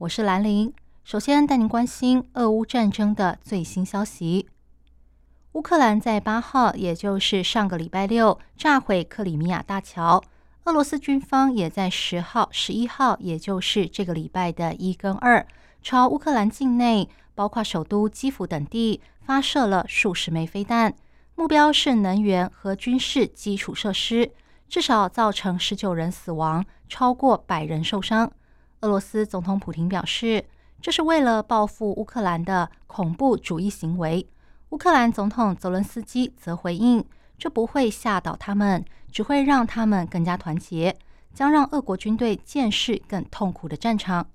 我是兰玲。首先带您关心俄乌战争的最新消息。乌克兰在八号，也就是上个礼拜六，炸毁克里米亚大桥。俄罗斯军方也在十号、十一号，也就是这个礼拜的一跟二，朝乌克兰境内，包括首都基辅等地，发射了数十枚飞弹，目标是能源和军事基础设施，至少造成十九人死亡，超过百人受伤。俄罗斯总统普京表示，这是为了报复乌克兰的恐怖主义行为。乌克兰总统泽伦斯基则回应：“这不会吓倒他们，只会让他们更加团结，将让俄国军队见识更痛苦的战场。”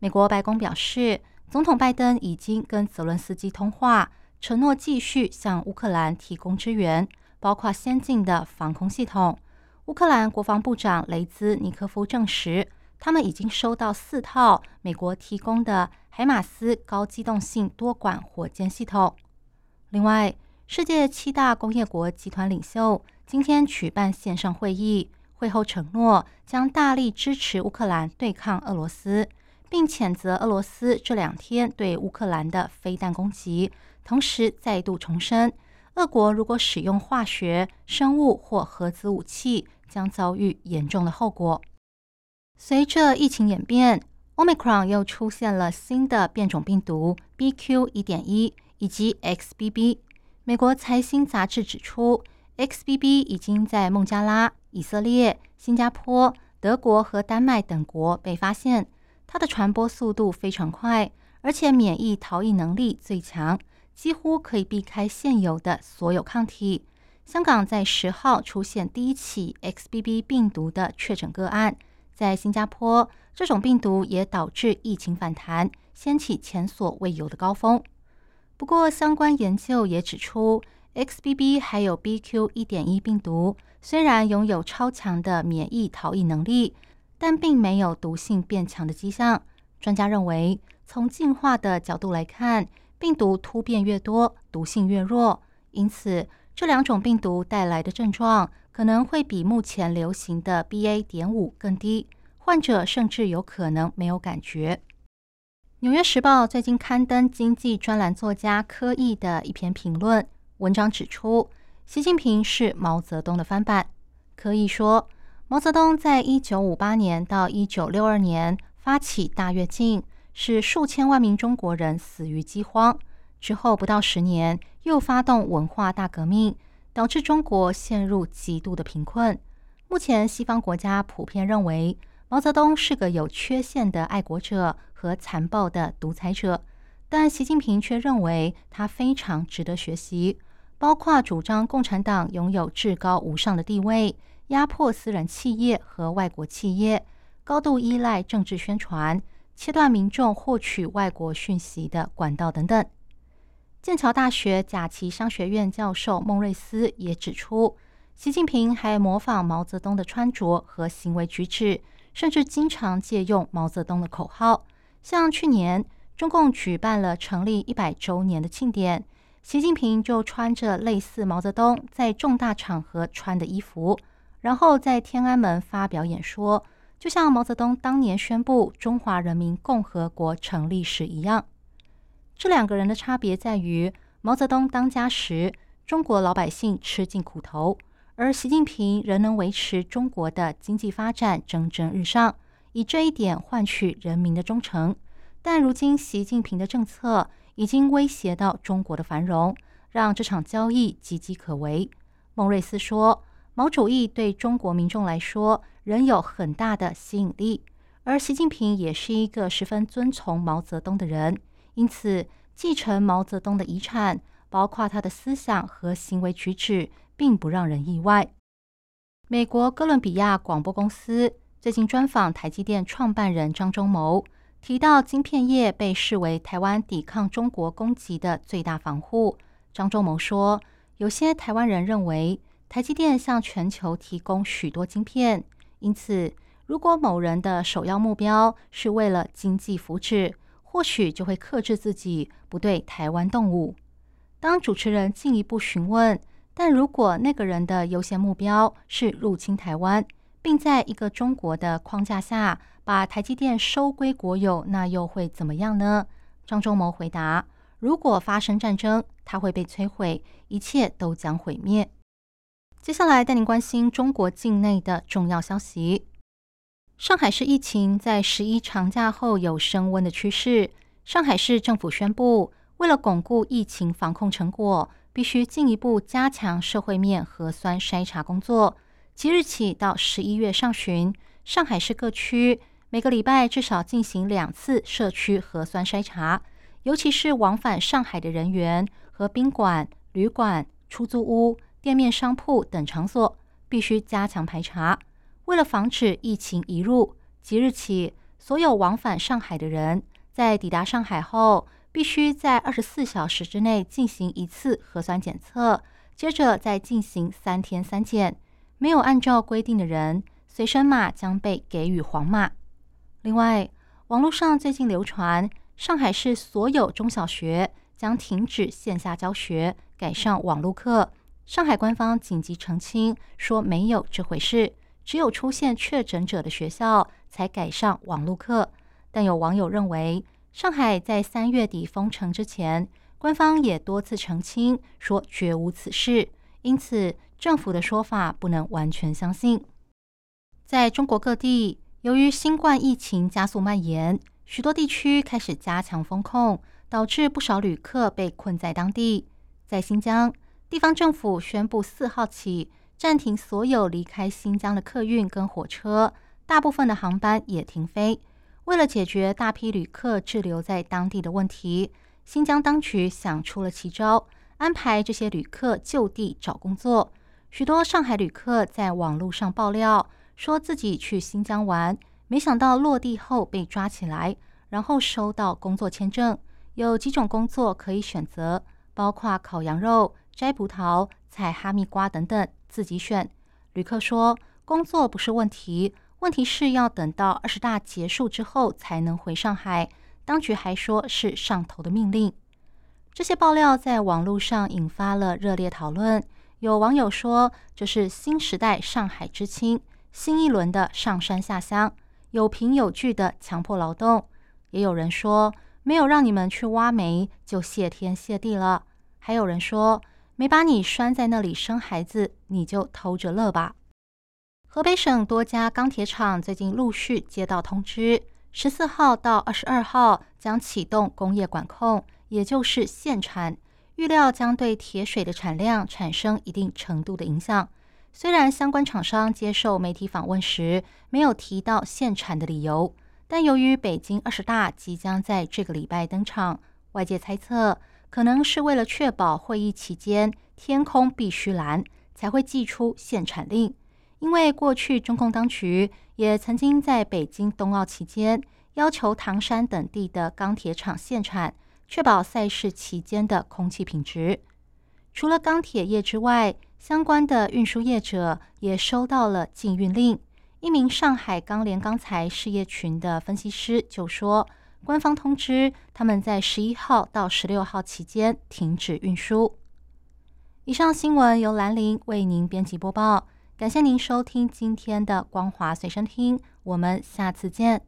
美国白宫表示，总统拜登已经跟泽伦斯基通话，承诺继续向乌克兰提供支援，包括先进的防空系统。乌克兰国防部长雷兹尼科夫证实，他们已经收到四套美国提供的海马斯高机动性多管火箭系统。另外，世界七大工业国集团领袖今天举办线上会议，会后承诺将大力支持乌克兰对抗俄罗斯，并谴责俄罗斯这两天对乌克兰的飞弹攻击，同时再度重申，俄国如果使用化学、生物或核子武器，将遭遇严重的后果。随着疫情演变，Omicron 又出现了新的变种病毒 BQ. 一点一。以及 XBB，美国财新杂志指出，XBB 已经在孟加拉、以色列、新加坡、德国和丹麦等国被发现。它的传播速度非常快，而且免疫逃逸能力最强，几乎可以避开现有的所有抗体。香港在十号出现第一起 XBB 病毒的确诊个案，在新加坡，这种病毒也导致疫情反弹，掀起前所未有的高峰。不过，相关研究也指出，XBB 还有 BQ. 一点一病毒虽然拥有超强的免疫逃逸能力，但并没有毒性变强的迹象。专家认为，从进化的角度来看，病毒突变越多，毒性越弱，因此这两种病毒带来的症状可能会比目前流行的 BA. 点五更低，患者甚至有可能没有感觉。《纽约时报》最近刊登经济专栏作家柯毅的一篇评论文章，指出习近平是毛泽东的翻版。柯毅说，毛泽东在一九五八年到一九六二年发起大跃进，使数千万名中国人死于饥荒。之后不到十年，又发动文化大革命，导致中国陷入极度的贫困。目前，西方国家普遍认为毛泽东是个有缺陷的爱国者。和残暴的独裁者，但习近平却认为他非常值得学习，包括主张共产党拥有至高无上的地位，压迫私人企业和外国企业，高度依赖政治宣传，切断民众获取外国讯息的管道等等。剑桥大学贾奇商学院教授孟瑞斯也指出，习近平还模仿毛泽东的穿着和行为举止，甚至经常借用毛泽东的口号。像去年中共举办了成立一百周年的庆典，习近平就穿着类似毛泽东在重大场合穿的衣服，然后在天安门发表演说，就像毛泽东当年宣布中华人民共和国成立时一样。这两个人的差别在于，毛泽东当家时，中国老百姓吃尽苦头，而习近平仍能维持中国的经济发展蒸蒸日上。以这一点换取人民的忠诚，但如今习近平的政策已经威胁到中国的繁荣，让这场交易岌岌可危。孟瑞斯说：“毛主义对中国民众来说仍有很大的吸引力，而习近平也是一个十分遵从毛泽东的人，因此继承毛泽东的遗产，包括他的思想和行为举止，并不让人意外。”美国哥伦比亚广播公司。最近专访台积电创办人张忠谋，提到晶片业被视为台湾抵抗中国攻击的最大防护。张忠谋说，有些台湾人认为台积电向全球提供许多晶片，因此如果某人的首要目标是为了经济福祉，或许就会克制自己不对台湾动武。当主持人进一步询问，但如果那个人的优先目标是入侵台湾，并在一个中国的框架下把台积电收归国有，那又会怎么样呢？张忠谋回答：“如果发生战争，它会被摧毁，一切都将毁灭。”接下来带您关心中国境内的重要消息。上海市疫情在十一长假后有升温的趋势。上海市政府宣布，为了巩固疫情防控成果，必须进一步加强社会面核酸筛查工作。即日起到十一月上旬，上海市各区每个礼拜至少进行两次社区核酸筛查，尤其是往返上海的人员和宾馆、旅馆、出租屋、店面、商铺等场所必须加强排查。为了防止疫情移入，即日起，所有往返上海的人在抵达上海后，必须在二十四小时之内进行一次核酸检测，接着再进行三天三检。没有按照规定的人，随身码将被给予黄码。另外，网络上最近流传，上海市所有中小学将停止线下教学，改上网络课。上海官方紧急澄清说，没有这回事，只有出现确诊者的学校才改上网络课。但有网友认为，上海在三月底封城之前，官方也多次澄清说绝无此事，因此。政府的说法不能完全相信。在中国各地，由于新冠疫情加速蔓延，许多地区开始加强封控，导致不少旅客被困在当地。在新疆，地方政府宣布四号起暂停所有离开新疆的客运跟火车，大部分的航班也停飞。为了解决大批旅客滞留在当地的问题，新疆当局想出了奇招，安排这些旅客就地找工作。许多上海旅客在网络上爆料，说自己去新疆玩，没想到落地后被抓起来，然后收到工作签证。有几种工作可以选择，包括烤羊肉、摘葡萄、采哈密瓜等等，自己选。旅客说，工作不是问题，问题是要等到二十大结束之后才能回上海。当局还说是上头的命令。这些爆料在网络上引发了热烈讨论。有网友说，这是新时代上海知青，新一轮的上山下乡，有凭有据的强迫劳动。也有人说，没有让你们去挖煤，就谢天谢地了。还有人说，没把你拴在那里生孩子，你就偷着乐吧。河北省多家钢铁厂最近陆续接到通知，十四号到二十二号将启动工业管控，也就是限产。预料将对铁水的产量产生一定程度的影响。虽然相关厂商接受媒体访问时没有提到限产的理由，但由于北京二十大即将在这个礼拜登场，外界猜测可能是为了确保会议期间天空必须蓝，才会寄出限产令。因为过去中共当局也曾经在北京冬奥期间要求唐山等地的钢铁厂限产。确保赛事期间的空气品质。除了钢铁业之外，相关的运输业者也收到了禁运令。一名上海钢联钢材事业群的分析师就说：“官方通知他们在十一号到十六号期间停止运输。”以上新闻由兰陵为您编辑播报，感谢您收听今天的光华随身听，我们下次见。